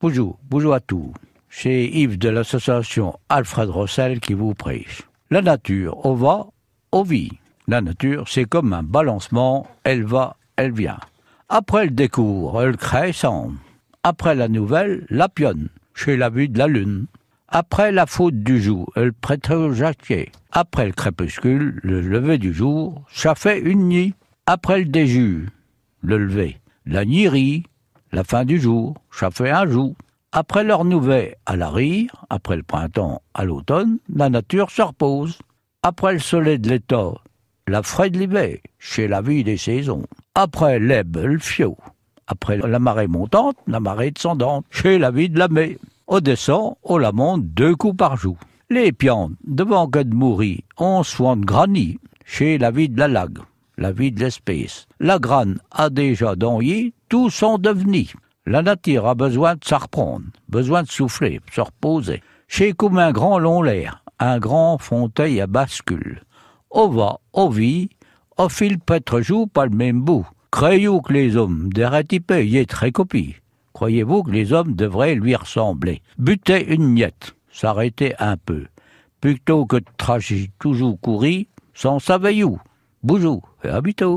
Bonjour, bonjour à tous. C'est Yves de l'association Alfred Rossel qui vous prêche. La nature, on va, on vit. La nature, c'est comme un balancement, elle va, elle vient. Après le découvre, elle crée sans. Après la nouvelle, la pionne, chez la vue de la lune. Après la faute du jour, elle prête au jacquier. Après le crépuscule, le lever du jour, ça fait une nuit. Après le déjus, le lever, la nuirie, la fin du jour, ça fait un jour. Après leur nouvelle à la rire, après le printemps à l'automne, la nature se repose. Après le soleil de l'état, la frais de l'hiver, chez la vie des saisons. Après l'eb, le fiot. Après la marée montante, la marée descendante, chez la vie de la mai. Au descend, on la monte deux coups par jour. Les piantes, devant que de mourir, on soin de granit, chez la vie de la lague la vie de l'espèce. La grane a déjà donné, tout sont devenus. La nature a besoin de se reprendre, besoin de souffler, se reposer. Chez comme un grand long l'air, un grand fontail à bascule. Au va, au vit, au fil peut-être joue pas le même bout. Croyez-vous que les hommes d'Eratipé y est très copie? Croyez-vous que les hommes devraient lui ressembler? Buter une miette, s'arrêter un peu. Plutôt que de toujours courir, sans savez où Bonjour et bientôt